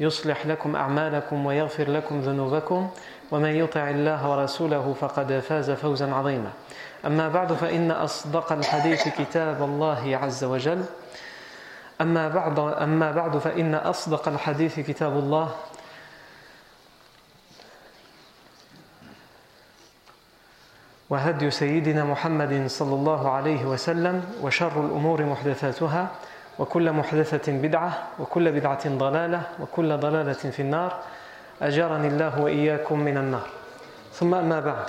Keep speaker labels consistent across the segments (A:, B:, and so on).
A: يصلح لكم أعمالكم ويغفر لكم ذنوبكم ومن يطع الله ورسوله فقد فاز فوزا عظيما. أما بعد فإن أصدق الحديث كتاب الله عز وجل. أما بعد أما بعد فإن أصدق الحديث كتاب الله. وهدي سيدنا محمد صلى الله عليه وسلم وشر الأمور محدثاتها. وكل محدثة بدعة وكل بدعة ضلالة وكل ضلالة في النار أجارني الله وإياكم من النار ثم أما بعد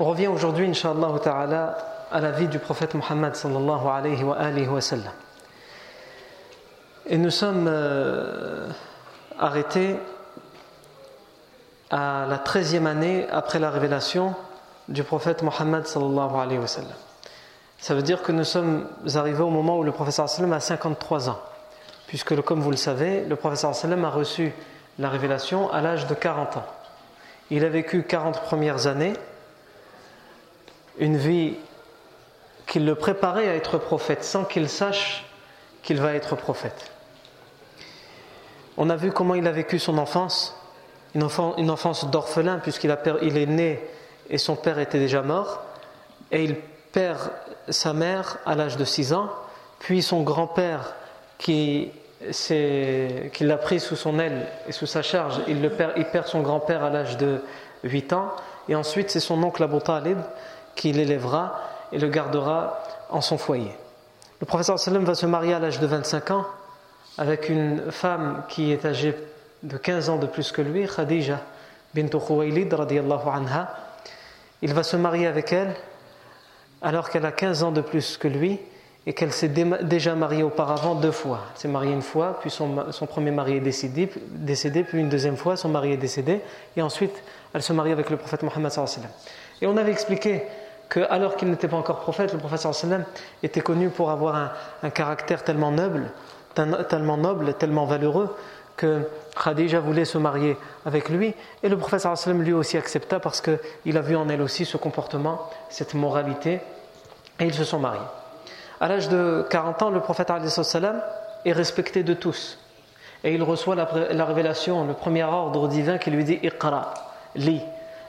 A: On revient aujourd'hui, Inch'Allah ta'ala, à la vie du prophète Muhammad sallallahu alayhi wa alihi wa sallam. Et nous sommes euh, arrêtés à la treizième année après la révélation du prophète Muhammad sallallahu alayhi wa sallam. Ça veut dire que nous sommes arrivés au moment où le professeur sallam a 53 ans. Puisque, comme vous le savez, le professeur sallam a reçu la révélation à l'âge de 40 ans. Il a vécu 40 premières années, une vie qui le préparait à être prophète sans qu'il sache qu'il va être prophète. On a vu comment il a vécu son enfance, une, enfance d'orphelin puisqu'il est né et son père était déjà mort, et il perd sa mère à l'âge de 6 ans, puis son grand-père qui, qui l'a pris sous son aile et sous sa charge, il, le perd, il perd son grand-père à l'âge de 8 ans, et ensuite c'est son oncle Abu Talib qui l'élèvera et le gardera en son foyer. Le professeur sallam va se marier à l'âge de 25 ans avec une femme qui est âgée de 15 ans de plus que lui, Khadija bint Khuwaylid anha. Il va se marier avec elle alors qu'elle a 15 ans de plus que lui et qu'elle s'est déjà mariée auparavant deux fois. Elle s'est mariée une fois, puis son, premier mari est décédé, décédé, puis une deuxième fois, son mari est décédé, et ensuite elle se marie avec le prophète Mohammed. Et on avait expliqué que, alors qu'il n'était pas encore prophète, le prophète était connu pour avoir un, un caractère tellement noble, tellement noble, tellement valeureux, que Khadija voulait se marier avec lui et le prophète lui aussi accepta parce qu'il a vu en elle aussi ce comportement, cette moralité et ils se sont mariés. À l'âge de 40 ans, le prophète est respecté de tous et il reçoit la, révélation, le premier ordre divin qui lui dit Iqra, lis.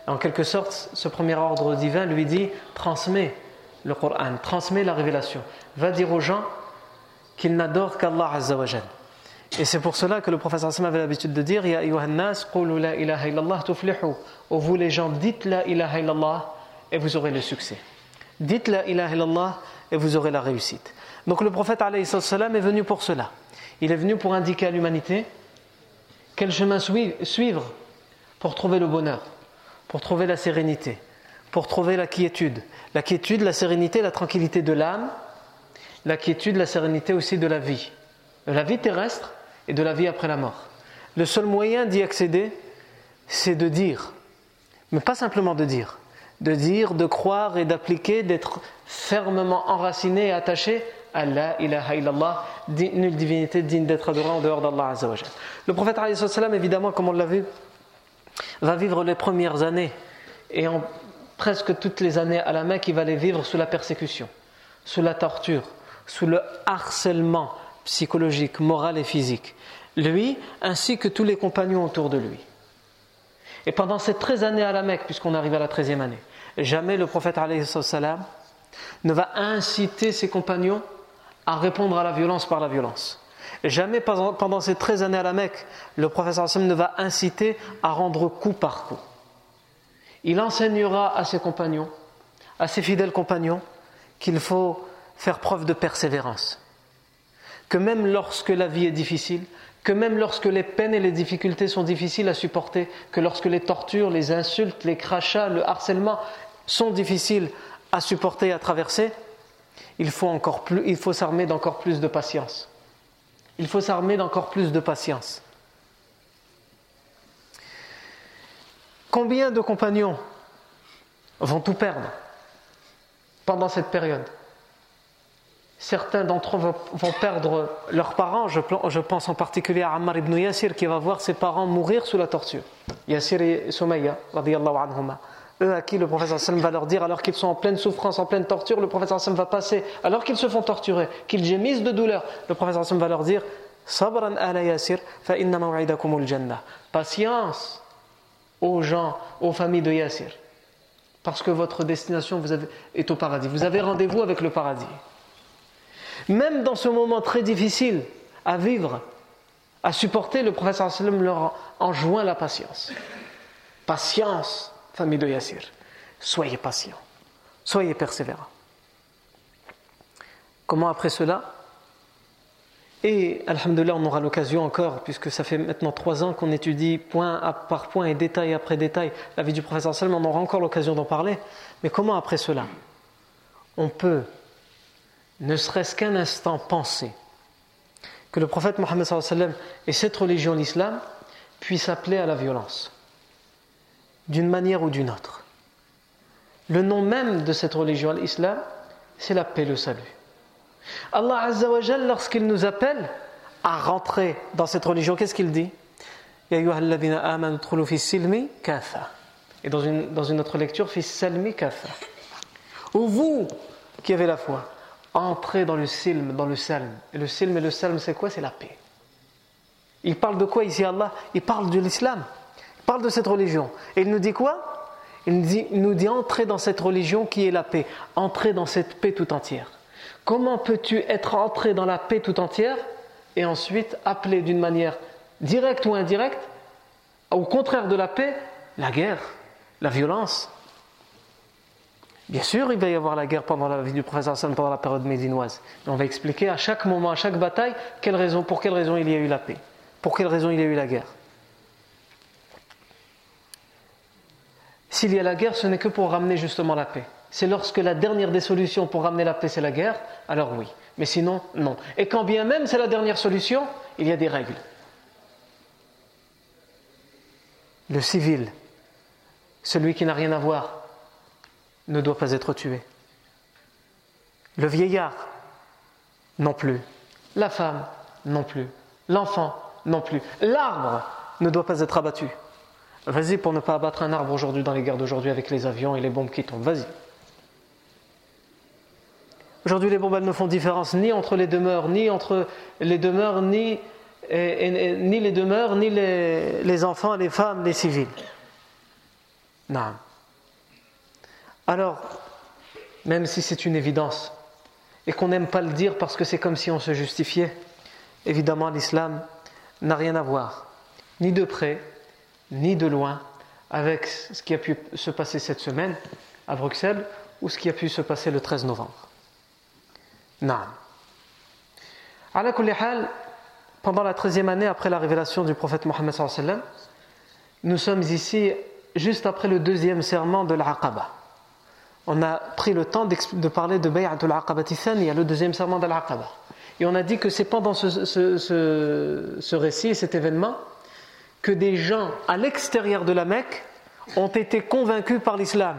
A: En quelque sorte, ce premier ordre divin lui dit transmets le Coran, transmets la révélation. Va dire aux gens qu'ils n'adorent qu'Allah Azzawajal. Et c'est pour cela que le professeur Hassan avait l'habitude de dire Ya nas la ilaha illallah tuflihu. Ô vous les gens, dites la ilaha illallah et vous aurez le succès. Dites la ilaha illallah et vous aurez la réussite. Donc le prophète salam est venu pour cela. Il est venu pour indiquer à l'humanité quel chemin suivre pour trouver le bonheur, pour trouver la sérénité, pour trouver la quiétude. La quiétude, la sérénité, la tranquillité de l'âme, la quiétude, la sérénité aussi de la vie. De la vie terrestre et de la vie après la mort. Le seul moyen d'y accéder, c'est de dire, mais pas simplement de dire, de dire, de croire et d'appliquer, d'être fermement enraciné et attaché à la ilaha illallah, nulle divinité digne d'être adorée en dehors d'Allah Le prophète évidemment, comme on l'a vu, va vivre les premières années et en presque toutes les années à la Mecque, il va les vivre sous la persécution, sous la torture, sous le harcèlement, psychologique, morale et physique. Lui, ainsi que tous les compagnons autour de lui. Et pendant ces 13 années à la Mecque, puisqu'on arrive à la 13e année, jamais le prophète ne va inciter ses compagnons à répondre à la violence par la violence. Jamais pendant ces 13 années à la Mecque, le prophète ne va inciter à rendre coup par coup. il enseignera à ses compagnons, à ses fidèles compagnons, qu'il faut faire preuve de persévérance. Que même lorsque la vie est difficile, que même lorsque les peines et les difficultés sont difficiles à supporter, que lorsque les tortures, les insultes, les crachats, le harcèlement sont difficiles à supporter et à traverser, il faut, s'armer d'encore plus de patience. Il faut s'armer d'encore plus de patience. Combien de compagnons vont tout perdre pendant cette période? Certains d'entre eux vont perdre leurs parents. Je pense en particulier à Ammar ibn Yassir qui va voir ses parents mourir sous la torture. Yassir et Soumaïa, anhuma. Eux à qui le prophète va leur dire, alors qu'ils sont en pleine souffrance, en pleine torture, le prophète va passer, alors qu'ils se font torturer, qu'ils gémissent de douleur, le prophète va leur dire Sabran. Patience aux gens, aux familles de Yassir. Parce que votre destination est au paradis. Vous avez rendez-vous avec le paradis. Même dans ce moment très difficile à vivre, à supporter, le professeur sallam leur enjoint la patience. Patience, famille de Yassir. Soyez patients, soyez persévérants. Comment après cela? Et, alhamdoulilah, on aura l'occasion encore, puisque ça fait maintenant trois ans qu'on étudie point par point et détail après détail la vie du professeur sallam, on aura encore l'occasion d'en parler. Mais comment après cela? On peut ne serait-ce qu'un instant penser que le prophète Mohammed et cette religion, l'islam, puissent appeler à la violence, d'une manière ou d'une autre. Le nom même de cette religion, l'islam, c'est la paix, le salut. Allah Azzawajal, lorsqu'il nous appelle à rentrer dans cette religion, qu'est-ce qu'il dit? Et dans une, dans une autre lecture, Ou vous qui avez la foi, entrer dans le silm, dans le salm. Et le silm et le salm, c'est quoi? C'est la paix. Il parle de quoi ici Allah? Il parle de l'islam. Il parle de cette religion. Et il nous dit quoi? Il nous dit, il nous dit entrer dans cette religion qui est la paix. Entrer dans cette paix tout entière. Comment peux-tu être entré dans la paix tout entière et ensuite appeler d'une manière directe ou indirecte, au contraire de la paix, la guerre, la violence, Bien sûr, il va y avoir la guerre pendant la vie du prophète pendant la période médinoise. on va expliquer à chaque moment, à chaque bataille, quelle raison, pour quelle raison il y a eu la paix, pour quelle raison il y a eu la guerre. S'il y a la guerre, ce n'est que pour ramener justement la paix. C'est lorsque la dernière des solutions pour ramener la paix, c'est la guerre, alors oui. Mais sinon, non. Et quand bien même c'est la dernière solution, il y a des règles. Le civil, celui qui n'a rien à voir, ne doit pas être tué. Le vieillard, non plus. La femme, non plus. L'enfant, non plus. L'arbre ne doit pas être abattu. Vas-y pour ne pas abattre un arbre aujourd'hui dans les guerres d'aujourd'hui avec les avions et les bombes qui tombent. Vas-y. Aujourd'hui, les bombes ne font différence ni entre les demeures, ni entre les demeures, ni, les demeures, ni les enfants, les femmes, les civils. Non. Alors, même si c'est une évidence, et qu'on n'aime pas le dire parce que c'est comme si on se justifiait, évidemment l'islam n'a rien à voir, ni de près, ni de loin, avec ce qui a pu se passer cette semaine à Bruxelles ou ce qui a pu se passer le 13 novembre. Non. Pendant la treizième année après la révélation du prophète Mohammed, nous sommes ici juste après le deuxième serment de l'Aqaba on a pris le temps de parler de Bay'atul Aqabati a le deuxième serment d'Al-Aqaba. Et on a dit que c'est pendant ce, ce, récit, cet événement, que des gens à l'extérieur de la Mecque ont été convaincus par l'islam.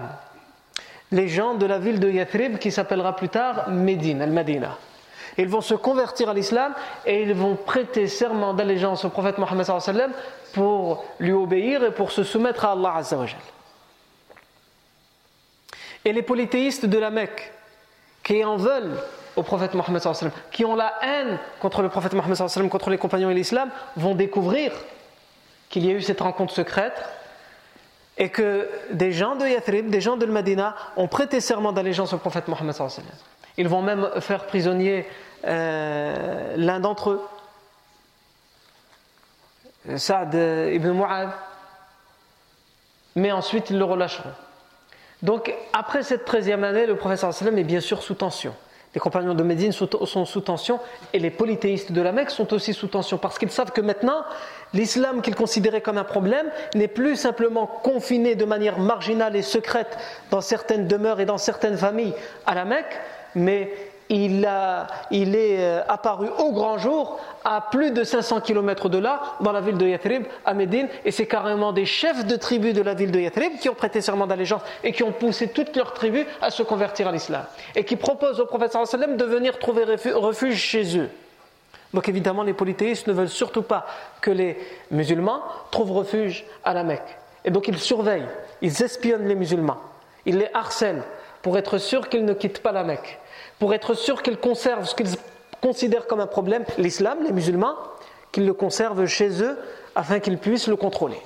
A: Les gens de la ville de Yathrib, qui s'appellera plus tard Médine, Al-Madina. Ils vont se convertir à l'islam et ils vont prêter serment d'allégeance au prophète Mohammed pour lui obéir et pour se soumettre à Allah Azzawajal. Et les polythéistes de la Mecque, qui en veulent au prophète Mohammed, qui ont la haine contre le prophète Mohammed, contre les compagnons et l'islam, vont découvrir qu'il y a eu cette rencontre secrète et que des gens de Yathrib, des gens de Medina ont prêté serment d'allégeance au prophète Mohammed. Ils vont même faire prisonnier euh, l'un d'entre eux, Saad ibn Mu'ad, mais ensuite ils le relâcheront. Donc après cette treizième année, le professeur est bien sûr sous tension. Les compagnons de Médine sont sous tension et les polythéistes de la Mecque sont aussi sous tension parce qu'ils savent que maintenant, l'islam qu'ils considéraient comme un problème n'est plus simplement confiné de manière marginale et secrète dans certaines demeures et dans certaines familles à la Mecque, mais il, est euh, apparu au grand jour à plus de 500 km de là, dans la ville de Yathrib, à Médine, et c'est carrément des chefs de tribus de la ville de Yathrib qui ont prêté serment d'allégeance et qui ont poussé toutes leurs tribus à se convertir à l'islam, et qui proposent au prophète de venir trouver refuge chez eux. Donc évidemment, les polythéistes ne veulent surtout pas que les musulmans trouvent refuge à la Mecque. Et donc ils surveillent, ils espionnent les musulmans, ils les harcèlent pour être sûrs qu'ils ne quittent pas la Mecque pour être sûr qu'ils conservent ce qu'ils considèrent comme un problème, l'islam, les musulmans, qu'ils le conservent chez eux afin qu'ils puissent le contrôler.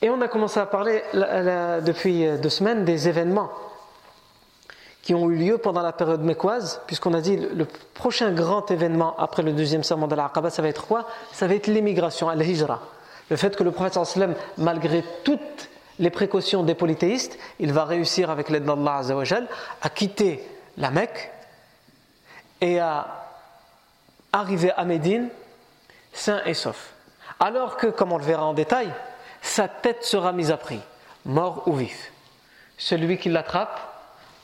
A: Et on a commencé à parler depuis deux semaines des événements qui ont eu lieu pendant la période mécoise, puisqu'on a dit le prochain grand événement après le deuxième serment de l'Aqaba, ça va être quoi? Ça va être l'immigration, al-hijra. Le fait que le prophète malgré toutes les précautions des polythéistes, il va réussir avec l'aide d'Allah à quitter la Mecque et à arriver à Médine sain et sauf. Alors que, comme on le verra en détail, sa tête sera mise à prix, mort ou vif. Celui qui l'attrape,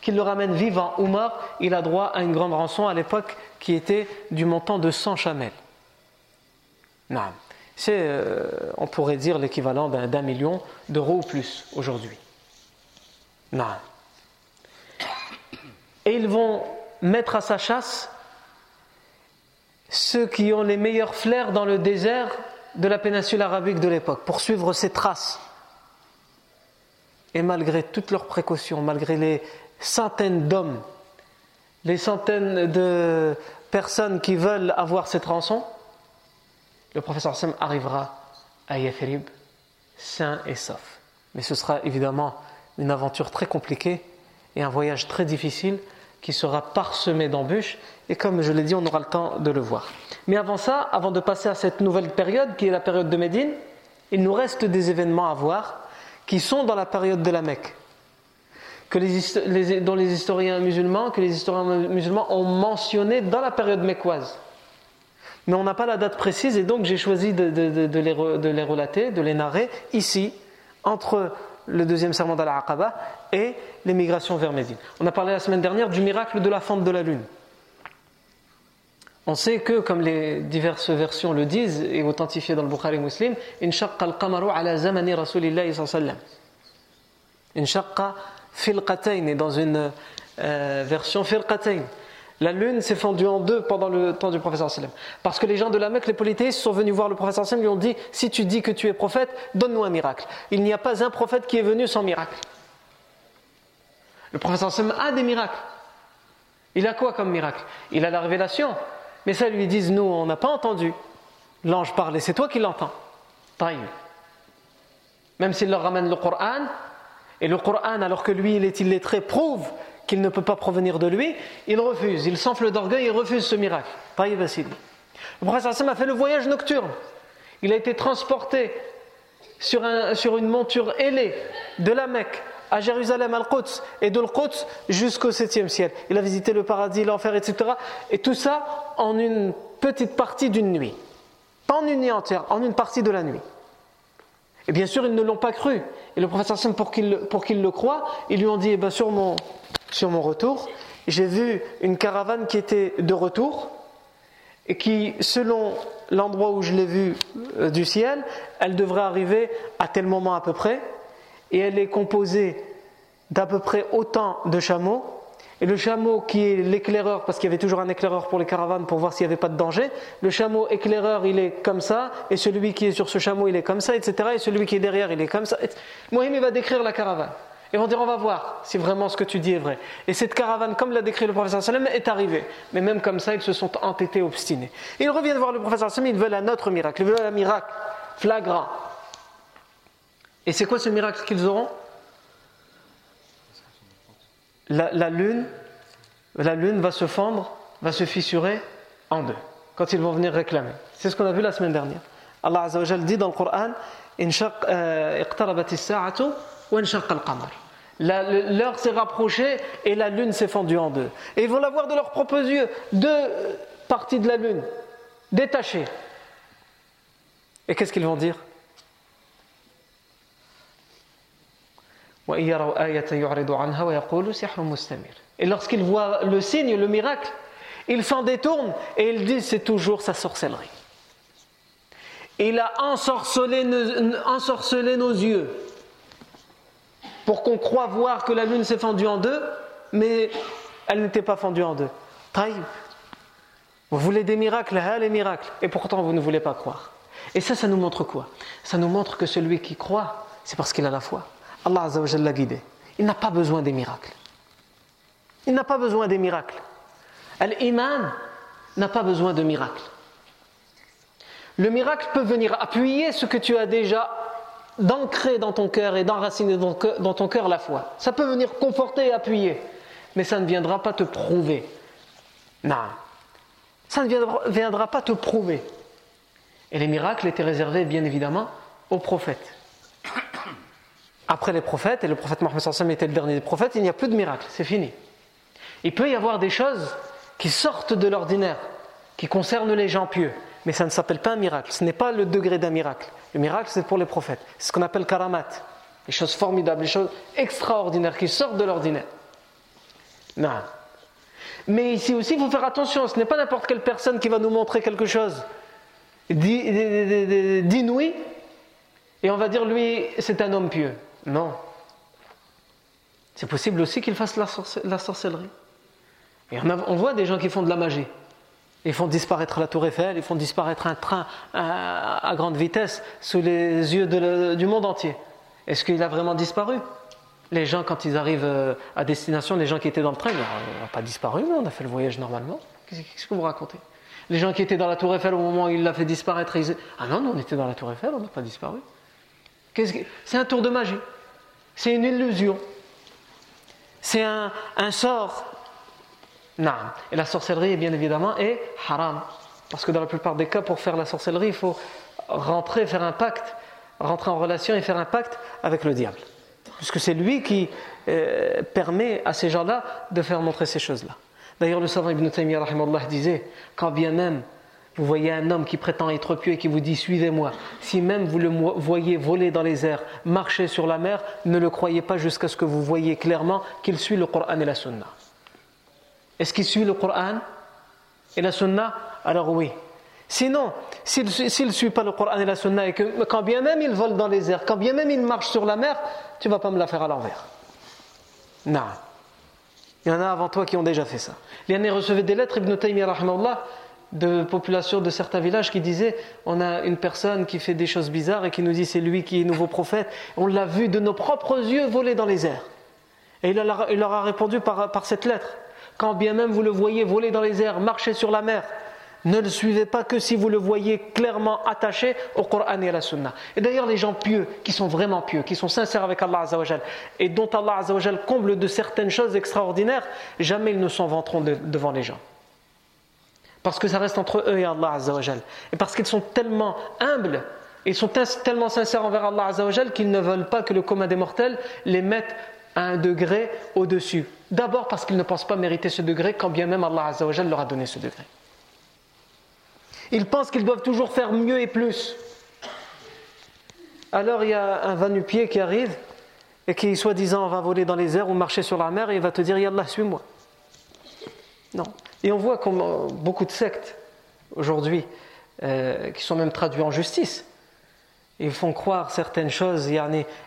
A: qui le ramène vivant ou mort, il a droit à une grande rançon à l'époque qui était du montant de 100 chamels. Non. C'est, euh, on pourrait dire, l'équivalent d'un million d'euros ou plus aujourd'hui. Non. Et ils vont mettre à sa chasse ceux qui ont les meilleurs flairs dans le désert de la péninsule arabique de l'époque, pour suivre ses traces. Et malgré toutes leurs précautions, malgré les centaines d'hommes, les centaines de personnes qui veulent avoir cette rançon, le professeur Sam arrivera à Yathrib sain et sauf. Mais ce sera évidemment une aventure très compliquée et un voyage très difficile qui sera parsemé d'embûches et comme je l'ai dit, on aura le temps de le voir. Mais avant ça, avant de passer à cette nouvelle période qui est la période de Médine, il nous reste des événements à voir qui sont dans la période de la Mecque, que les, dont les historiens musulmans, que les historiens musulmans ont mentionné dans la période mécoise mais on n'a pas la date précise et donc j'ai choisi de, les, relater, de les narrer ici, entre le deuxième serment d'Al-Aqaba et l'émigration vers Médine. On a parlé la semaine dernière du miracle de la fente de la lune. On sait que, comme les diverses versions le disent et authentifiées dans le Bukhari Muslim, Inshaqqa al-qamaru ala zamani Rasulillahi sallallahu Inshaqqa filqatayn, et dans une euh, version filqatayn. La lune s'est fendue en deux pendant le temps du professeur sallam. Parce que les gens de la Mecque, les polythéistes, sont venus voir le professeur sallam et lui ont dit Si tu dis que tu es prophète, donne-nous un miracle. Il n'y a pas un prophète qui est venu sans miracle. Le professeur sallam a des miracles. Il a quoi comme miracle? Il a la révélation. Mais ça, lui disent Nous, on n'a pas entendu l'ange parler, c'est toi qui l'entends. Même s'il leur ramène le Coran, et le Coran, alors que lui, il est illettré, prouve qu'il ne peut pas provenir de lui, il refuse, il s'enfle d'orgueil et refuse ce miracle. Le prophète a fait le voyage nocturne. Il a été transporté sur, une monture ailée de la Mecque à Jérusalem, al-Quds, et de l'Quds jusqu'au septième ciel. Il a visité le paradis, l'enfer, etc. Et tout ça en une petite partie d'une nuit. Pas en une nuit entière, en une partie de la nuit. Et bien sûr, ils ne l'ont pas cru. Et le prophète qu'il pour qu'il le croie, ils lui ont dit, eh ben, sur, mon, sur mon retour, j'ai vu une caravane qui était de retour et qui, selon l'endroit où je l'ai vue euh, du ciel, elle devrait arriver à tel moment à peu près. Et elle est composée d'à peu près autant de chameaux et le chameau qui est l'éclaireur, parce qu'il y avait toujours un éclaireur pour les caravanes pour voir s'il n'y avait pas de danger, le chameau éclaireur il est comme ça, et celui qui est sur ce chameau il est comme ça, etc. Et celui qui est derrière il est comme ça. Mohim il va décrire la caravane. Ils vont dire on va voir si vraiment ce que tu dis est vrai. Et cette caravane, comme l'a décrit le professeur sallam, est arrivée. Mais même comme ça, ils se sont entêtés, obstinés. ils reviennent voir le professeur sallam, ils veulent un autre miracle, ils veulent un miracle flagrant. Et c'est quoi ce miracle qu'ils auront? La, lune, va se fendre, va se fissurer en deux quand ils vont venir réclamer. C'est ce qu'on a vu la semaine dernière. Allah dit dans le Coran L'heure s'est rapprochée et la lune s'est fendue en deux. Et ils vont la voir de leurs propres yeux, deux parties de la lune, détachées. Et qu'est-ce qu'ils vont dire? Et lorsqu'ils voient le signe, le miracle, ils s'en détournent et ils disent c'est toujours sa sorcellerie. Il a ensorcelé, nos yeux pour qu'on croit voir que la lune s'est fendue en deux, mais elle n'était pas fendue en deux. Vous voulez des miracles, hein, les miracles, et pourtant vous ne voulez pas croire. Et ça, ça nous montre quoi? Ça nous montre que celui qui croit, c'est parce qu'il a la foi. Allah Azzawajal l'a guidé. Il n'a pas besoin des miracles. Il n'a pas besoin des miracles. Al-Iman n'a pas besoin de miracles. Le miracle peut venir appuyer ce que tu as déjà d'ancrer dans ton cœur et d'enraciner dans ton cœur la foi. Ça peut venir conforter et appuyer, mais ça ne viendra pas te prouver. Non. Ça ne viendra pas te prouver. Et les miracles étaient réservés bien évidemment aux prophètes. Après les prophètes, et le prophète Mohammed était le dernier des prophètes, il n'y a plus de miracles, c'est fini. Il peut y avoir des choses qui sortent de l'ordinaire, qui concernent les gens pieux, mais ça ne s'appelle pas un miracle, ce n'est pas le degré d'un miracle. Le miracle, c'est pour les prophètes, c'est ce qu'on appelle karamat, les choses formidables, les choses extraordinaires qui sortent de l'ordinaire. Non. Mais ici aussi, il faut faire attention, ce n'est pas n'importe quelle personne qui va nous montrer quelque chose d'inouï, et on va dire lui, c'est un homme pieux. Non. C'est possible aussi qu'il fasse la, sorcellerie. Et on, voit des gens qui font de la magie. Ils font disparaître la tour Eiffel, ils font disparaître un train à, grande vitesse sous les yeux du monde entier. Est-ce qu'il a vraiment disparu? Les gens, quand ils arrivent euh, à destination, les gens qui étaient dans le train, ils n'ont pas disparu, on a fait le voyage normalement. Qu'est-ce que vous racontez? Les gens qui étaient dans la tour Eiffel au moment où il l'a fait disparaître, ils Ah non, on était dans la tour Eiffel, on n'a pas disparu. C'est un tour de magie. C'est une illusion. C'est un, sort. Non. Et la sorcellerie, bien évidemment, est haram. Parce que dans la plupart des cas, pour faire la sorcellerie, il faut rentrer, faire un pacte, rentrer en relation et faire un pacte avec le diable. Puisque c'est lui qui euh, permet à ces gens-là de faire montrer ces choses-là. D'ailleurs, le savant Ibn Taymiyyah disait quand bien même vous voyez un homme qui prétend être pieux et qui vous dit suivez-moi. Si même vous le voyez voler dans les airs, marcher sur la mer, ne le croyez pas jusqu'à ce que vous voyez clairement qu'il suit le Coran et la Sunna. Est-ce qu'il suit le Coran et la Sunna? Alors oui. Sinon, s'il ne suit pas le Coran et la Sunna et que quand bien même il vole dans les airs, quand bien même il marche sur la mer, tu vas pas me la faire à l'envers. Non. Il y en a avant toi qui ont déjà fait ça. Il y en a reçu des lettres, Ibn Taymiyyah, de population de certains villages qui disaient on a une personne qui fait des choses bizarres et qui nous dit c'est lui qui est nouveau prophète. On l'a vu de nos propres yeux voler dans les airs. Et il, leur a répondu par, par cette lettre quand bien même vous le voyez voler dans les airs, marcher sur la mer, ne le suivez pas que si vous le voyez clairement attaché au Coran et à la Sunna. Et d'ailleurs, les gens pieux, qui sont vraiment pieux, qui sont sincères avec Allah Azzawajal, et dont Allah Azzawajal comble de certaines choses extraordinaires, jamais ils ne s'en vanteront devant les gens. Parce que ça reste entre eux et Allah Azzawajal. Et parce qu'ils sont tellement humbles, ils sont tellement sincères envers Allah Azzawajal qu'ils ne veulent pas que le commun des mortels les mette à un degré au-dessus. D'abord parce qu'ils ne pensent pas mériter ce degré, quand bien même Allah Azzawajal leur a donné ce degré. Ils pensent qu'ils doivent toujours faire mieux et plus. Alors il y a un va-nu-pied qui arrive et qui, soi-disant, va voler dans les airs ou marcher sur la mer et il va te dire Yallah, suis-moi. Non. Et on voit comme beaucoup de sectes aujourd'hui, euh, qui sont même traduits en justice, ils font croire certaines choses,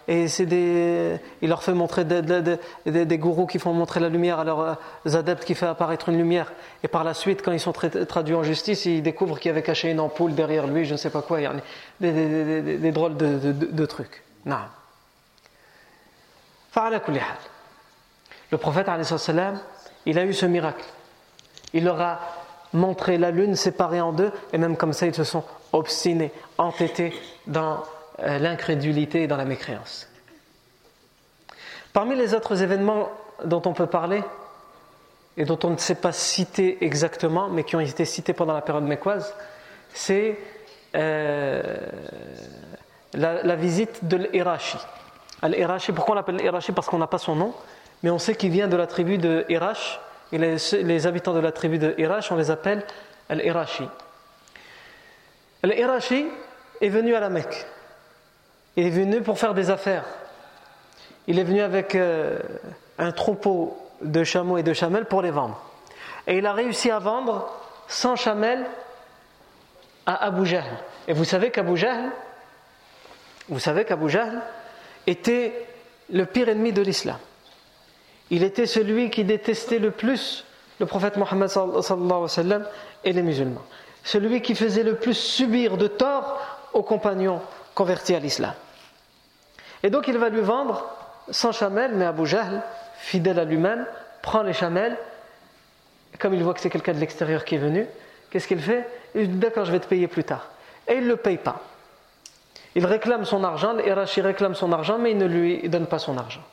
A: et c'est des, il leur fait montrer des, gourous qui font montrer la lumière à leurs euh, adeptes qui fait apparaître une lumière, et par la suite, quand ils sont traduits en justice, ils découvrent qu'il avait caché une ampoule derrière lui, je ne sais pas quoi, des, drôles de, trucs. Non. Le prophète, il a eu ce miracle. Il leur a montré la lune séparée en deux, et même comme ça, ils se sont obstinés, entêtés dans euh, l'incrédulité et dans la mécréance. Parmi les autres événements dont on peut parler, et dont on ne sait pas citer exactement, mais qui ont été cités pendant la période mécoise, c'est euh, la, visite de l'Irachi. Pourquoi on l'appelle l'Irachi Parce qu'on n'a pas son nom, mais on sait qu'il vient de la tribu de Irach, les, habitants de la tribu de Irach, on les appelle Al-Irachi. Al-Irachi est venu à la Mecque. Il est venu pour faire des affaires. Il est venu avec euh, un troupeau de chameaux et de chamelles pour les vendre. Et il a réussi à vendre 100 chamelles à Abu Jahl. Et vous savez qu'Abu Jahl, vous savez qu'Abu Jahl était le pire ennemi de l'islam. Il était celui qui détestait le plus le prophète Mohammed et les musulmans. Celui qui faisait le plus subir de tort aux compagnons convertis à l'islam. Et donc il va lui vendre 100 chamelles, mais Abu Jahl, fidèle à lui-même, prend les chamelles. Comme il voit que c'est quelqu'un de l'extérieur qui est venu, qu'est-ce qu'il fait? Il dit D'accord, je vais te payer plus tard. Et il ne le paye pas. Il réclame son argent, l'Irachi réclame son argent, mais il ne lui donne pas son argent.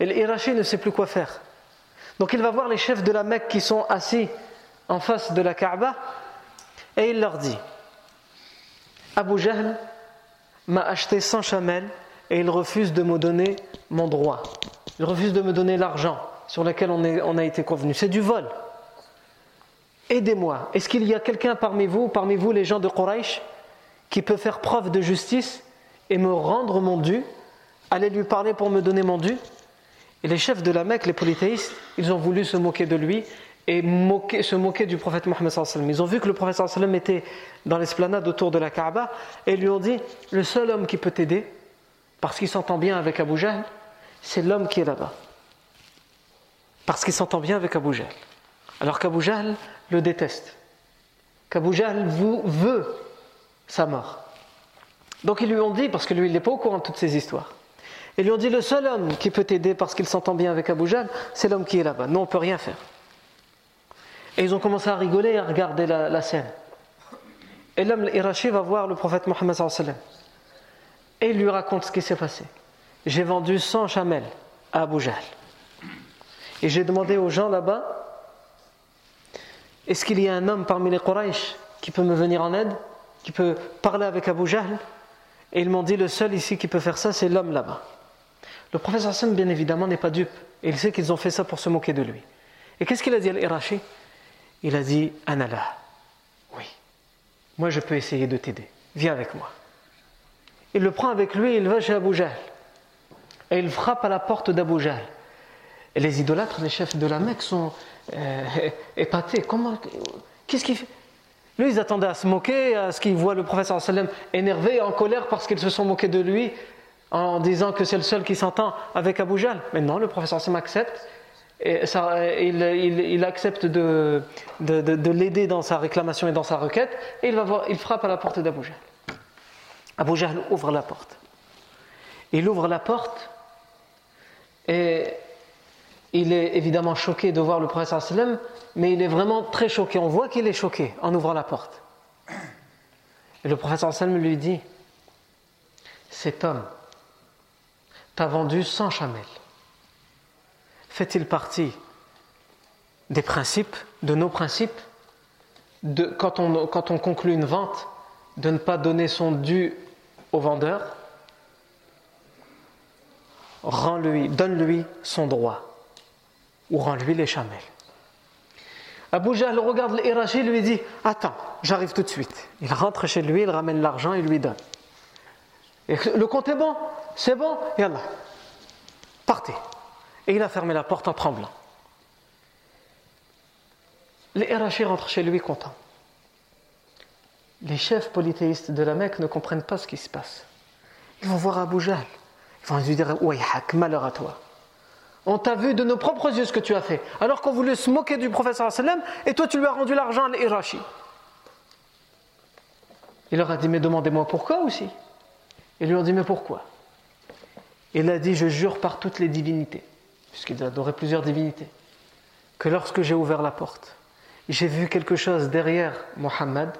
A: Et l'Irachi ne sait plus quoi faire. Donc il va voir les chefs de la Mecque qui sont assis en face de la Kaaba et il leur dit Abu Jahl m'a acheté 100 chamelles et il refuse de me donner mon droit. Il refuse de me donner l'argent sur lequel on, on a été convenu. C'est du vol. Aidez-moi. Est-ce qu'il y a quelqu'un parmi vous, parmi vous les gens de Quraysh, qui peut faire preuve de justice et me rendre mon dû, aller lui parler pour me donner mon dû? Et les chefs de la Mecque, les polythéistes, ils ont voulu se moquer de lui et se moquer du prophète Mohammed. Ils ont vu que le prophète était dans l'esplanade autour de la Kaaba et lui ont dit Le seul homme qui peut t'aider, parce qu'il s'entend bien avec Abu Jahl, c'est l'homme qui est là-bas. Parce qu'il s'entend bien avec Abu Jahl. Alors qu'Abu Jahl le déteste. Qu'Abu Jahl veut sa mort. Donc ils lui ont dit, parce que lui il n'est pas au courant de toutes ces histoires, ils lui ont dit le seul homme qui peut t'aider parce qu'il s'entend bien avec Abu Jahl, c'est l'homme qui est là-bas. Nous on ne peut rien faire. Et ils ont commencé à rigoler et à regarder la, scène. Et l'homme l'Irachi va voir le prophète Mohammed et il lui raconte ce qui s'est passé. J'ai vendu 100 chamelles à Abu Jahl. Et j'ai demandé aux gens là-bas est-ce qu'il y a un homme parmi les Quraysh qui peut me venir en aide qui peut parler avec Abu Jahl? Et ils m'ont dit le seul ici qui peut faire ça, c'est l'homme là-bas. Le professeur Hassan, bien évidemment, n'est pas dupe. Il sait qu'ils ont fait ça pour se moquer de lui. Et qu'est-ce qu'il a dit à l'Irachi Il a dit Anala, oui, moi je peux essayer de t'aider. Viens avec moi. Il le prend avec lui il va chez Abu. Et il frappe à la porte d'Abu. Et les idolâtres, les chefs de la Mecque sont euh, épatés. Comment Qu'est-ce qu'il fait? Lui, ils attendaient à se moquer, à ce qu'ils voient le professeur sallam énervé, en colère parce qu'ils se sont moqués de lui, en disant que c'est le seul qui s'entend avec Abu Jal. Mais non, le professeur sallam accepte. Il, accepte de, l'aider dans sa réclamation et dans sa requête, et il, va voir, il frappe à la porte d'Abu Jahl. Abu Jahl ouvre la porte. Il ouvre la porte, et il est évidemment choqué de voir le professeur sallam, mais il est vraiment très choqué. On voit qu'il est choqué en ouvrant la porte. Et le professeur sallam lui dit Cet homme t'a vendu 100 chamelles. Fait-il partie des principes, de nos principes, de, quand, on, quand on conclut une vente, de ne pas donner son dû au vendeur? Rends-lui, donne-lui son droit ou rends-lui les chamelles. Abu Jahl regarde l'Irachi et lui dit Attends, j'arrive tout de suite. Il rentre chez lui, il ramène l'argent et lui donne. Le compte est bon, c'est bon, et Allah, partez. Et il a fermé la porte en tremblant. L'Irachi rentre chez lui content. Les chefs polythéistes de la Mecque ne comprennent pas ce qui se passe. Ils vont voir Abu. Ils vont lui dire Ouayhak, malheur à toi. On t'a vu de nos propres yeux ce que tu as fait. Alors qu'on voulait se moquer du professeur et toi tu lui as rendu l'argent à l'Irachi. Il leur a dit Mais demandez-moi pourquoi aussi. Ils lui ont dit Mais pourquoi? Il a dit Je jure par toutes les divinités, puisqu'il adorait plusieurs divinités, que lorsque j'ai ouvert la porte, j'ai vu quelque chose derrière Mohammed,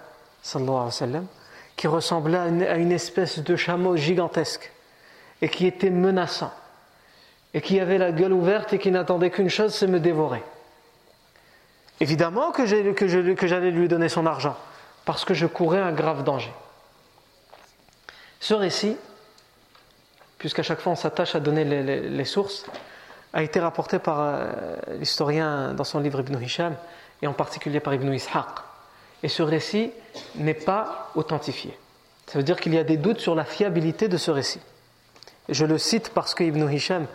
A: qui ressemblait à une espèce de chameau gigantesque et qui était menaçant et qui avait la gueule ouverte et qui n'attendait qu'une chose, c'est me dévorer. Évidemment que j'allais lui donner son argent, parce que je courais un grave danger. Ce récit, puisqu'à chaque fois on s'attache à donner les, sources, a été rapporté par euh, l'historien dans son livre Ibn Hisham, et en particulier par Ibn Ishaq. Et ce récit n'est pas authentifié. Ça veut dire qu'il y a des doutes sur la fiabilité de ce récit. Je le cite parce que Ibn Hisham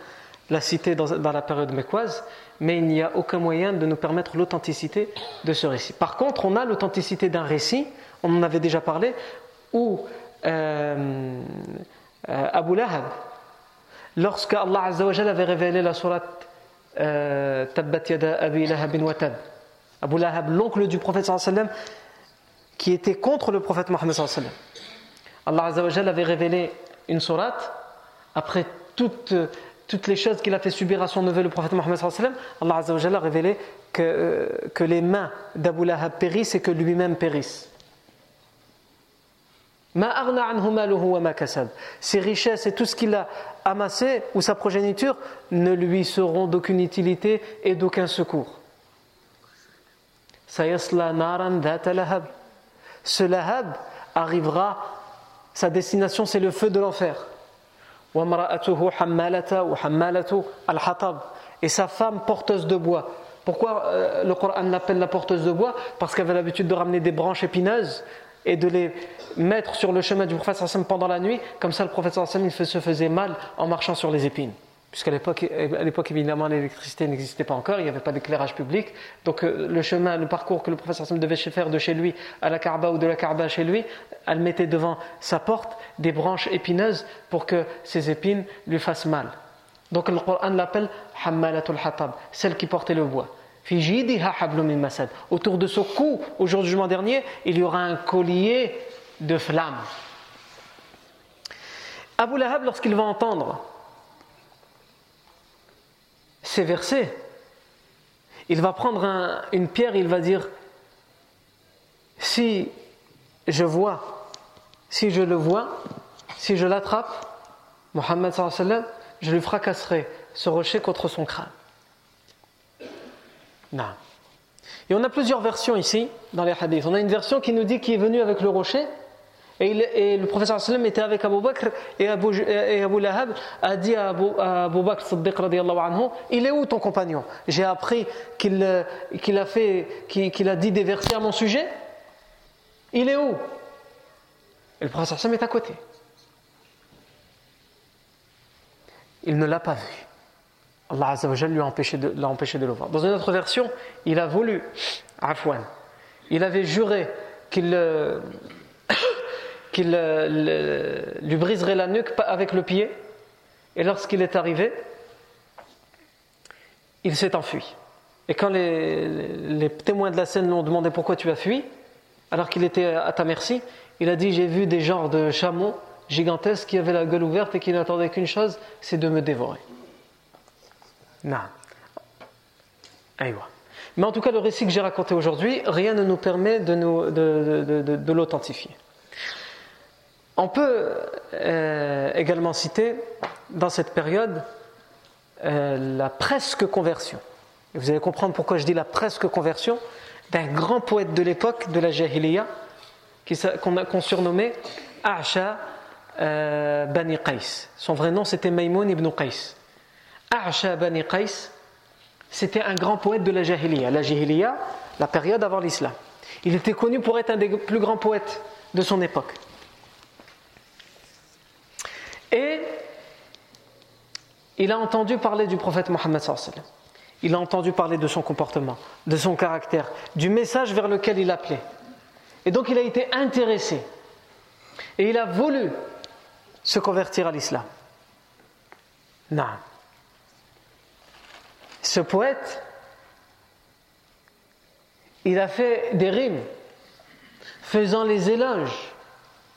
A: l'a cité dans, la période mécoise, mais il n'y a aucun moyen de nous permettre l'authenticité de ce récit. Par contre, on a l'authenticité d'un récit, on en avait déjà parlé, où euh, euh, Abu Lahab, lorsque Allah avait révélé la sourate euh, Tabbat yada Abi Lahab wa Tab, Abu Lahab, l'oncle du prophète sallam, qui était contre le prophète Mohammed sallam. Allah avait révélé une sourate après toutes, toutes les choses qu'il a fait subir à son neveu le prophète Mohammed sallam, Allah a révélé que, euh, que les mains d'Abu Lahab périssent et que lui-même périsse. Ses richesses et tout ce qu'il a amassé ou sa progéniture ne lui seront d'aucune utilité et d'aucun secours. Ce lahab arrivera, sa destination c'est le feu de l'enfer. Et sa femme porteuse de bois. Pourquoi euh, le Coran l'appelle la porteuse de bois? Parce qu'elle avait l'habitude de ramener des branches épineuses et de les mettre sur le chemin du prophète pendant la nuit. Comme ça, le prophète se faisait mal en marchant sur les épines puisqu'à l'époque, évidemment l'électricité n'existait pas encore, il n'y avait pas d'éclairage public, donc euh, le chemin, le parcours que le professeur Sam devait faire de chez lui à la Kaaba ou de la Kaaba chez lui, elle mettait devant sa porte des branches épineuses pour que ces épines lui fassent mal. Donc le Coran l'appelle Hammalatul Hatab, celle qui portait le bois. Autour de ce cou, au jour du jugement dernier, il y aura un collier de flammes. Abu Lahab, lorsqu'il va entendre ces versets, il va prendre une pierre, il va dire si je vois, si je le vois, si je l'attrape, Mohammed je lui fracasserai ce rocher contre son crâne. Non. Et on a plusieurs versions ici dans les hadiths. On a une version qui nous dit qu'il est venu avec le rocher et, le professeur sallam était avec Abu Bakr et Abu, Lahab a dit à Abu, Bakr anhu Il est où ton compagnon? J'ai appris qu'il a, fait, qu'il a dit des versets à mon sujet. Il est où? Et le professeur sallam est à côté. Il ne l'a pas vu. Allah Azzawajal lui a empêché de, l'a de le voir. Dans une autre version, il a voulu, Afwan, il avait juré qu'il qu'il euh, lui briserait la nuque avec le pied. Et lorsqu'il est arrivé, il s'est enfui. Et quand les, témoins de la scène lui ont demandé pourquoi tu as fui, alors qu'il était à ta merci, il a dit J'ai vu des genres de chameaux gigantesques qui avaient la gueule ouverte et qui n'attendaient qu'une chose c'est de me dévorer. Non. Mais en tout cas, le récit que j'ai raconté aujourd'hui, rien ne nous permet de, de l'authentifier. On peut euh, également citer dans cette période euh, la presque conversion. Vous allez comprendre pourquoi je dis la presque conversion d'un grand poète de l'époque de la Jahiliya qu'on surnommait A'sha euh, Bani Qais. Son vrai nom c'était Maïmoun ibn Qais. A'sha Bani Qais, c'était un grand poète de la Jahiliya. La Jahiliya, la période avant l'islam. Il était connu pour être un des plus grands poètes de son époque. Et il a entendu parler du prophète Mohammed Il a entendu parler de son comportement, de son caractère, du message vers lequel il appelait. Et donc il a été intéressé. Et il a voulu se convertir à l'islam. Non. Ce poète, il a fait des rimes faisant les éloges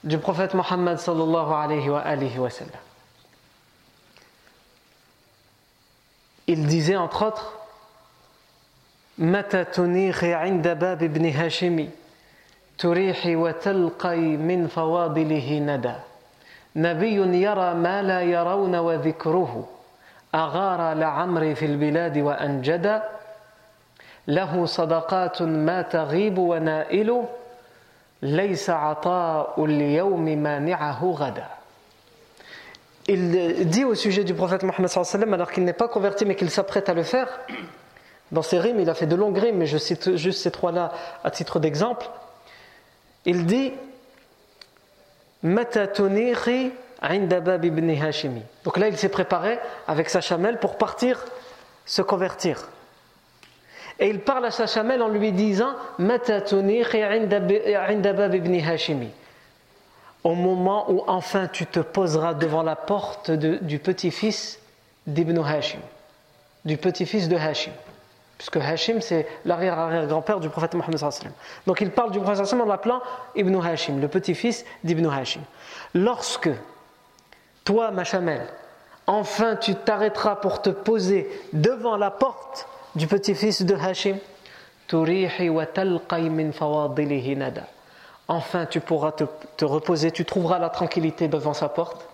A: du prophète Mohammed sallallahu alayhi wa, alayhi wa sallam. Il disait entre autres متى تنيخي عند باب ابن هاشم تريحي وتلقي من فواضله ندى نبي يرى ما لا يرون وذكره أغار لعمري في البلاد وأنجدا له صدقات ما تغيب ونائل ليس عطاء اليوم مانعه غدا il dit au sujet du prophète Mohammed alors qu'il n'est pas converti mais qu'il s'apprête à le faire, dans ses rimes, il a fait de longues rimes, mais je cite juste ces trois-là à titre d'exemple. Il dit donc là, il s'est préparé avec sa chamelle pour partir se convertir. Et il parle à sa chamelle en lui disant Au moment où enfin tu te poseras devant la porte du petit-fils d'Ibn Hashim, du petit-fils de Hashim. Puisque Hashim c'est l'arrière-arrière-grand-père du prophète Mohammed Donc il parle du prophète en l'appelant Ibn Hashim, le petit-fils d'Ibn Hashim. Lorsque toi, ma chamelle, enfin tu t'arrêteras pour te poser devant la porte du petit-fils de Hashim, Enfin, tu pourras te, te, reposer, tu trouveras la tranquillité devant sa porte.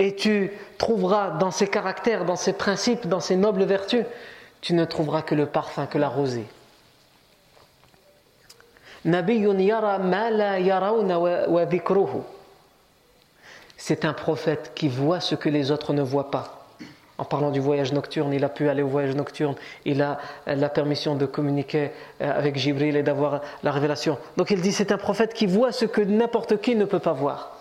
A: Et tu trouveras dans ses caractères, dans ses principes, dans ses nobles vertus, tu ne trouveras que le parfum, que la rosée. C'est un prophète qui voit ce que les autres ne voient pas. En parlant du voyage nocturne, il a pu aller au voyage nocturne, il a la permission de communiquer euh, avec Jibril et d'avoir la révélation. Donc il dit c'est un prophète qui voit ce que n'importe qui ne peut pas voir.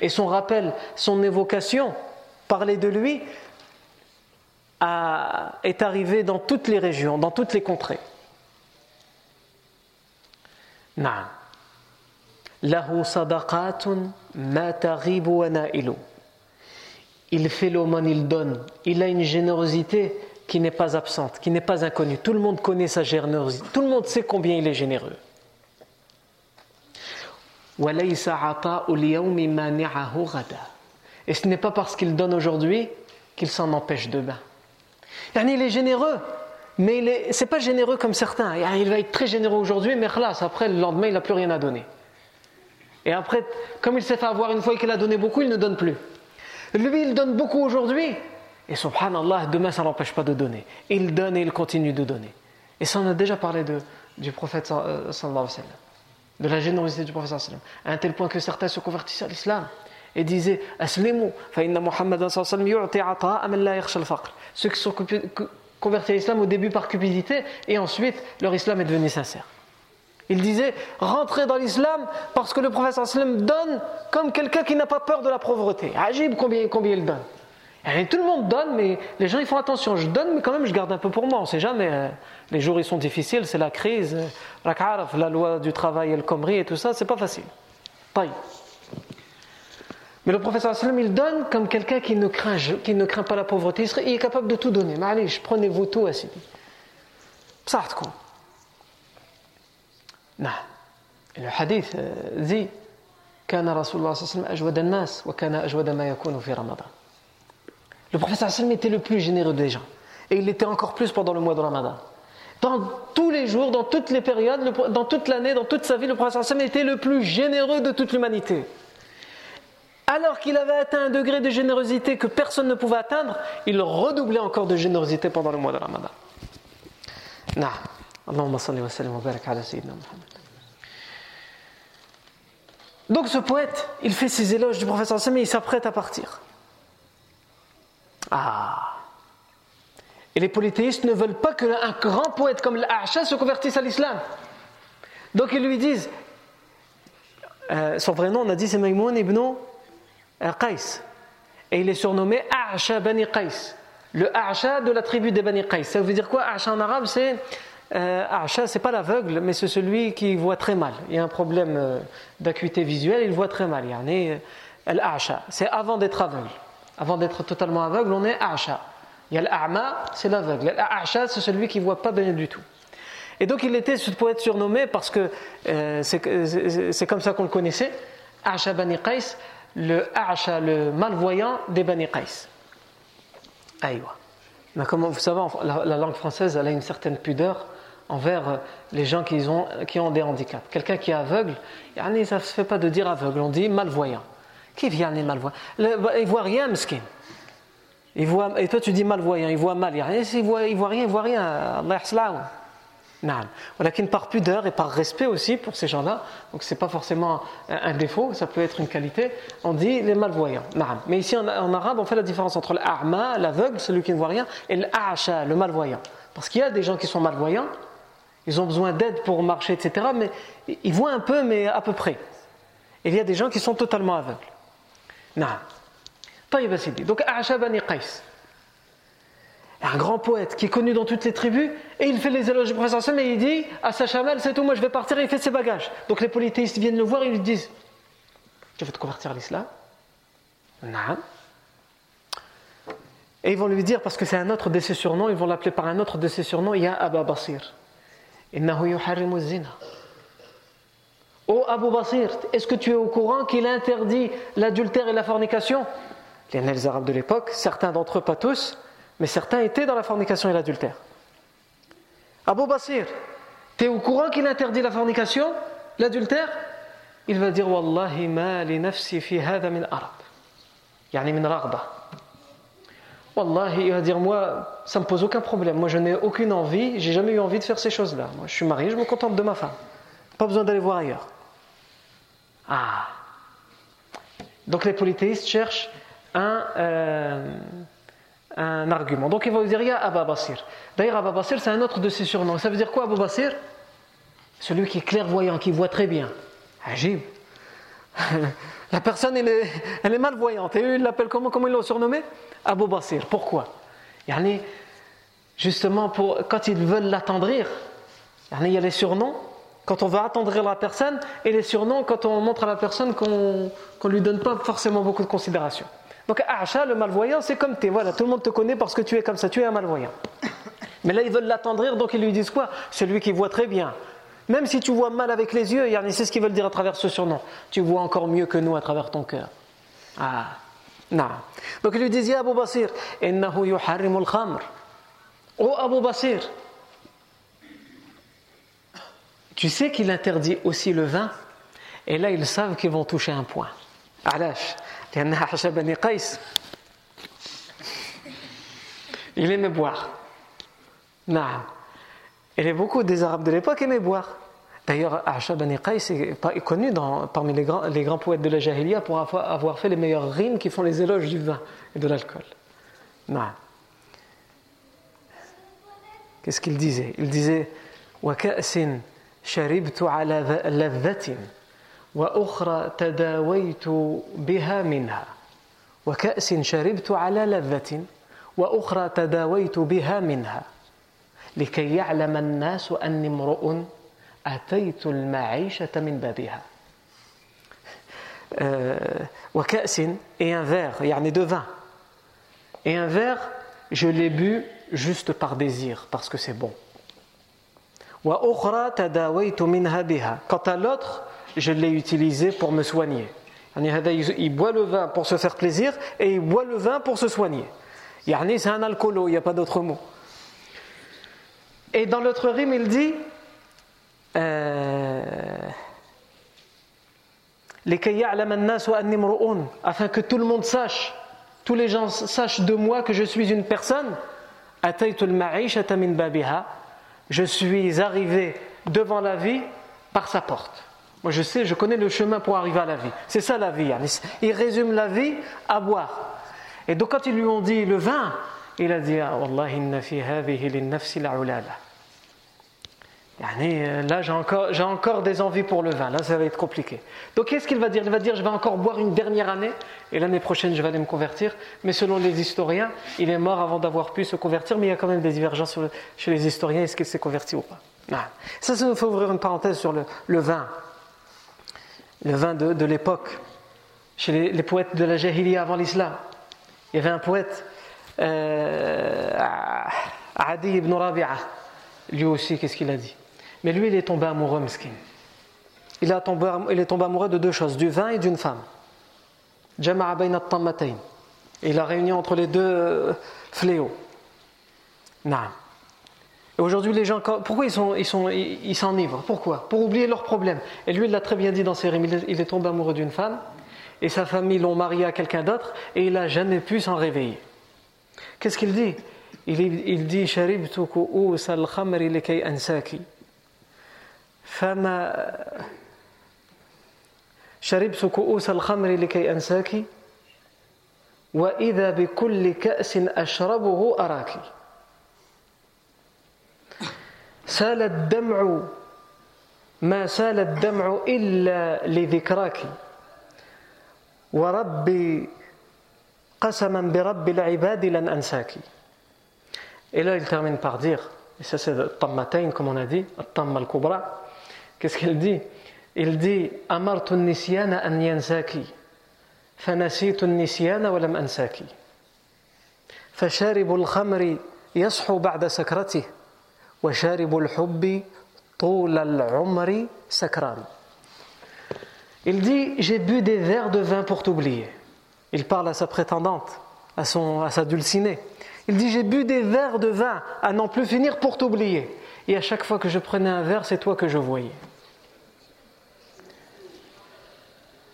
A: Et son rappel, son évocation, parler de lui, est arrivé dans toutes les régions, dans toutes les contrées. Il fait l'aumône, il donne. Il a une générosité qui n'est pas absente, qui n'est pas inconnue. Tout le monde connaît sa générosité. Tout le monde sait combien il est généreux. Et ce n'est pas parce qu'il donne aujourd'hui qu'il s'en empêche demain. Il est généreux, mais ce n'est pas généreux comme certains. Il va être très généreux aujourd'hui, mais après le lendemain, il n'a plus rien à donner. Et après, comme il s'est fait avoir une fois qu'il a donné beaucoup, il ne donne plus. Lui, il donne beaucoup aujourd'hui, et subhanallah, demain, ça n'empêche pas de donner. Il donne et il continue de donner. Et ça, on a déjà parlé du prophète euh, sallallahu alayhi wa sallam, de la générosité du prophète sallallahu alayhi wa sallam, à un tel point que certains se convertissent à l'islam et disaient Aslimu, fa inna Muhammad Ceux qui sont convertis à l'islam au début par cupidité et ensuite leur islam est devenu sincère. Il disait rentrez dans l'islam parce que le prophète sallam donne comme quelqu'un qui n'a pas peur de la pauvreté. Ajib combien, combien il donne? Et tout le monde donne, mais les gens ils font attention. Je donne, mais quand même je garde un peu pour moi. On ne sait jamais. Euh, les jours ils sont difficiles, c'est la crise, la loi du travail et le comri et tout ça, c'est pas facile. Mais le professeur sallam il donne comme quelqu'un qui ne craint qui ne craint pas la pauvreté. Il, est capable de tout donner. je prenez-vous tout ainsi. quoi Non. Le hadith euh, dit كان رسول الله صلى الله عليه وسلم أجود الناس وكان أجود ما يكون في رمضان le prophète sallam était le plus généreux des gens. Et il l'était encore plus pendant le mois de Ramadan. Dans tous les jours, dans toutes les périodes, dans toute l'année, dans toute sa vie, le prophète sallam était le plus généreux de toute l'humanité. Alors qu'il avait atteint un degré de générosité que personne ne pouvait atteindre, il redoublait encore de générosité pendant le mois de Ramadan. Donc ce poète, il fait ses éloges du prophète sallam et il s'apprête à partir. Ah Et les polythéistes ne veulent pas qu'un grand poète comme l'Acha se convertisse à l'islam. Donc ils lui disent euh, son vrai nom, on a dit c'est Maïmoun ibn Qais. Et il est surnommé A'sha Bani Qais. Le A'sha de la tribu des Bani Qais. Ça veut dire quoi A'sha en arabe, c'est. Euh, A'sha, c'est pas l'aveugle, mais c'est celui qui voit très mal. Il y a un problème euh, d'acuité visuelle, il voit très mal. Il y a L'A'sha, c'est avant d'être aveugle. Avant d'être totalement aveugle, on est A'sha. Il y a l'A'ma, c'est l'aveugle. L'A'sha, c'est celui qui voit pas bien du tout. Et donc il était, ce poète surnommé, parce que euh, c'est comme ça qu'on le connaissait, A'sha Bani Qais, le A'sha, le malvoyant des Bani Qais. Aïwa. Mais comme vous savez, la, langue française, elle a une certaine pudeur envers les gens qui ont, des handicaps. Quelqu'un qui est aveugle, ça ne se fait pas de dire aveugle, on dit malvoyant. Qui vient les malvoyants? Il voit rien, mesquin. Et toi tu dis malvoyant, il voit mal. Il voit, voit rien, il voit rien. Allah par pudeur et par respect aussi pour ces gens-là, donc c'est pas forcément un défaut, ça peut être une qualité, on dit les malvoyants. Mais ici en, arabe, on fait la différence entre l'a'ma, l'aveugle, celui qui ne voit rien, et l'a'asha, le malvoyant. Parce qu'il y a des gens qui sont malvoyants, ils ont besoin d'aide pour marcher, etc., mais ils voient un peu, mais à peu près. Et il y a des gens qui sont totalement aveugles. Donc, A'asha Bani Qais un grand poète qui est connu dans toutes les tribus, et il fait les éloges du professeur et il dit à sa chamelle, c'est tout, moi je vais partir, et il fait ses bagages. Donc les polythéistes viennent le voir et lui disent Tu veux te convertir à l'islam? Non. Et ils vont lui dire, parce que c'est un autre de ses surnoms, ils vont l'appeler par un autre de ses surnoms, il y a Abba Basir. Oh Abu Basir, est-ce que tu es au courant qu'il interdit l'adultère et la fornication? Les Arabes de l'époque, certains d'entre eux, pas tous, mais certains étaient dans la fornication et l'adultère. Abu Basir, tu es au courant qu'il interdit la fornication, l'adultère? Il va dire Wallahi ma li nafsi fi hada min arab. Yani min raghba. Wallahi, il va dire Moi, ça me pose aucun problème. Moi, je n'ai aucune envie, j'ai jamais eu envie de faire ces choses-là. Moi, je suis marié, je me contente de ma femme. Pas besoin d'aller voir ailleurs. Ah Donc les polythéistes cherchent un. Euh, un argument. Donc il va vous dire, il y a Abba Basir. D'ailleurs, Abba c'est un autre de ses surnoms. Ça veut dire quoi, Abba Celui qui est clairvoyant, qui voit très bien. Agib. La personne, elle est, elle est malvoyante. Et eux, ils l'appellent comment Comment ils l'ont surnommé? Abou Basir. Pourquoi? Yani, Justement, pour, quand ils veulent l'attendrir, il y a les surnoms quand on va attendrir la personne et les surnoms quand on montre à la personne qu'on ne lui donne pas forcément beaucoup de considération. Donc Acha, le malvoyant, c'est comme tu es. Voilà, tout le monde te connaît parce que tu es comme ça, tu es un malvoyant. Mais là, ils veulent l'attendrir, donc ils lui disent quoi? Celui qui voit très bien. Même si tu vois mal avec les yeux, c'est ce qu'ils veulent dire à travers ce surnom. Tu vois encore mieux que nous à travers ton cœur. Ah, non. Donc ils lui disent, Abu Basir, innahu yuharrimul khamr. Oh Abu Basir, tu sais qu'il interdit aussi le vin Et là, ils savent qu'ils vont toucher un point. Alash. Il aimait boire. Non. Et beaucoup des Arabes de l'époque aimaient boire. D'ailleurs, Asha Bani Qais est connu parmi les grands, les grands, poètes de la Jahiliya pour avoir, fait les meilleures rimes qui font les éloges du vin et de l'alcool. Non. Qu'est-ce qu'il disait Il disait شربت على لذة وأخرى تداويت بها منها. وكأس شربت على لذة وأخرى تداويت بها منها. لكي يعلم الناس أني امرؤ أتيت المعيشة من بابها. un verre يعني de vin. Et un verre je l'ai bu juste par désir parce que c'est bon. Quant à l'autre, je l'ai utilisé pour me soigner. Il boit le vin pour se faire plaisir et il boit le vin pour se soigner. C'est un alcoolo, il n'y a pas d'autre mot. Et dans l'autre rime, il dit euh, afin que tout le monde sache, tous les gens sachent de moi que je suis une personne je suis arrivé devant la vie par sa porte. Moi je sais, je connais le chemin pour arriver à la vie. C'est ça la vie. Il résume la vie à boire. Et donc quand ils lui ont dit le vin, il a dit ah, euh, Là, j'ai encore, j'ai encore des envies pour le vin. Là, ça va être compliqué. Donc, qu'est-ce qu'il va dire? Il va dire Je vais encore boire une dernière année, et l'année prochaine, je vais aller me convertir. Mais selon les historiens, il est mort avant d'avoir pu se convertir, mais il y a quand même des divergences chez les historiens est-ce qu'il s'est converti ou pas? Ça, ça nous fait ouvrir une parenthèse sur le, vin. Le vin de, l'époque. Chez les, poètes de la Jahiliya avant l'islam. Il y avait un poète, euh, Adi ibn Rabi'a. Lui aussi, qu'est-ce qu'il a dit? Mais lui, il est tombé amoureux. Il, il est tombé amoureux de deux choses, du vin et d'une femme. Jama'a bayna Il a réuni entre les deux euh, fléaux. Naam. Et aujourd'hui, les gens, pourquoi ils sont, ils sont, ils s'enivrent Pourquoi Pour oublier leurs problèmes. Et lui, il l'a très bien dit dans ses rimes. Il est tombé amoureux d'une femme, et sa famille l'ont marié à quelqu'un d'autre, et il n'a jamais pu s'en réveiller. Qu'est-ce qu'il dit il dit شربت كؤوس الخمر لكي أنساك فما شربت كؤوس الخمر لكي أنساك وإذا بكل كأس أشربه أراك سال الدمع ما سال الدمع إلا لذكراك وربي قسما برب العباد لن أنساك Et là, il termine par dire, et ça c'est le tammatayn, comme on a dit, tamma al-kubra. Qu'est-ce qu'il dit Il dit Amartu nisyana an yansaki, fanasitu nisyana wa lam ansaki. فشارب الخمر يصحو بعد سكرته وشارب الحب طول العمر سكران Il dit J'ai bu des verres de vin pour t'oublier. Il parle à sa prétendante, à, son, à sa dulcinée. Il dit J'ai bu des verres de vin à n'en plus finir pour t'oublier. Et à chaque fois que je prenais un verre, c'est toi que je voyais.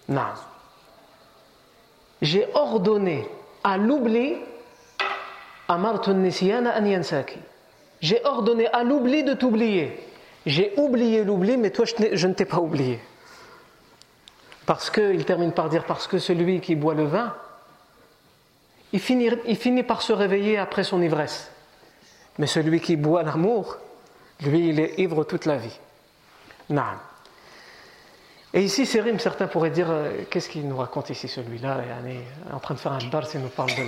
A: Non. J'ai ordonné à l'oubli J'ai ordonné à l'oubli de t'oublier. J'ai oublié l'oubli, mais toi je ne t'ai pas oublié. Parce que, il termine par dire, parce que celui qui boit le vin, il finit, il finit par se réveiller après son ivresse. Mais celui qui boit l'amour, lui, il est ivre toute la vie. Non. Et ici, ces rimes, certains pourraient dire euh, qu'est-ce qu'il nous raconte ici, celui-là Il est en train de faire un bar, il nous parle de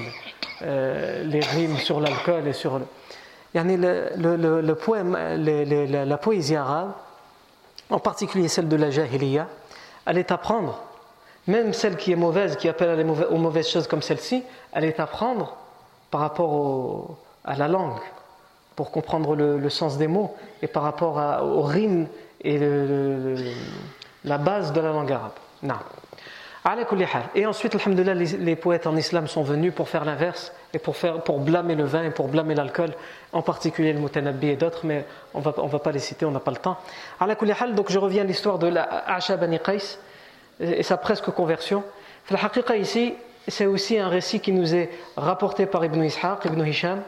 A: euh, les rimes sur l'alcool et sur. Le, le, le, le poème, la poésie arabe, en particulier celle de la Jahiliya, elle est à prendre, même celle qui est mauvaise, qui appelle aux mauvaises choses comme celle-ci, elle est à prendre par rapport à la langue, pour comprendre le, sens des mots, et par rapport aux rimes et la base de la langue arabe. Non. Et ensuite, alhamdoulilah, les, les poètes en islam sont venus pour faire l'inverse et pour blâmer le vin et pour blâmer l'alcool, en particulier le mutanabbi et d'autres, mais on ne va pas les citer, on n'a pas le temps. Donc je reviens à l'histoire de la Asha Bani Qais et sa presque conversion. La ici, c'est aussi un récit qui nous est rapporté par Ibn Ishaq, Ibn Hisham,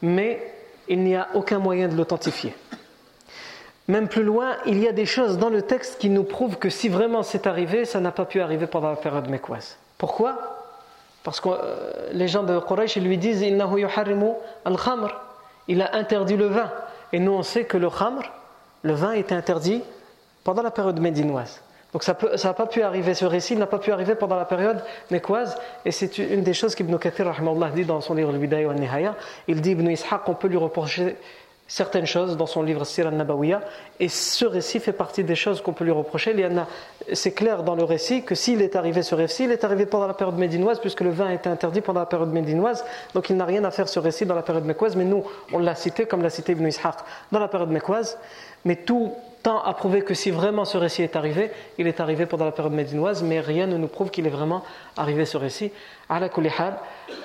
A: mais il n'y a aucun moyen de l'authentifier. Même plus loin, il y a des choses dans le texte qui nous prouvent que si vraiment c'est arrivé, ça n'a pas pu arriver pendant la période mécoise. Pourquoi? Parce que euh, les gens de Quraysh lui disent al-khamr. Il a interdit le vin. Et nous on sait que le khamr, le vin était interdit pendant la période médinoise. Donc ça n'a pas pu arriver, ce récit n'a pas pu arriver pendant la période mécoise. Et c'est une des choses qu'Ibn Kathir dit dans son livre Al-Bidayah Nihaya. Il dit Ibn Ishaq, on peut lui reprocher certaines choses dans son livre Sir al-Nabawiya et ce récit fait partie des choses qu'on peut lui reprocher. C'est clair dans le récit que s'il est arrivé ce récit, il est arrivé pendant la période médinoise puisque le vin était interdit pendant la période médinoise, donc il n'a rien à faire ce récit dans la période mécoise, mais nous on l'a cité comme l'a cité Ibn Ishaq dans la période mécoise, mais tout tend à prouver que si vraiment ce récit est arrivé, il est arrivé pendant la période médinoise, mais rien ne nous prouve qu'il est vraiment arrivé ce récit. À la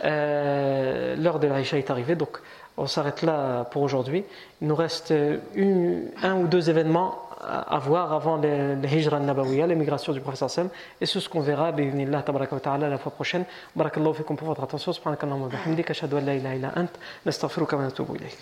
A: euh, l'heure de l'Aïcha est arrivée, donc on s'arrête là pour aujourd'hui. Il nous reste un ou deux événements à voir avant les, les hijra nabawiya, l'émigration du professeur Sam, et c'est ce qu'on verra bi'idhnillah tabaraka wa ta'ala la fois prochaine. Barakallahu fikum pour votre attention. Subhanakallahu wa bihamdika ashhadu an la ilaha illa ant, nastaghfiruka wa natubu ilayk.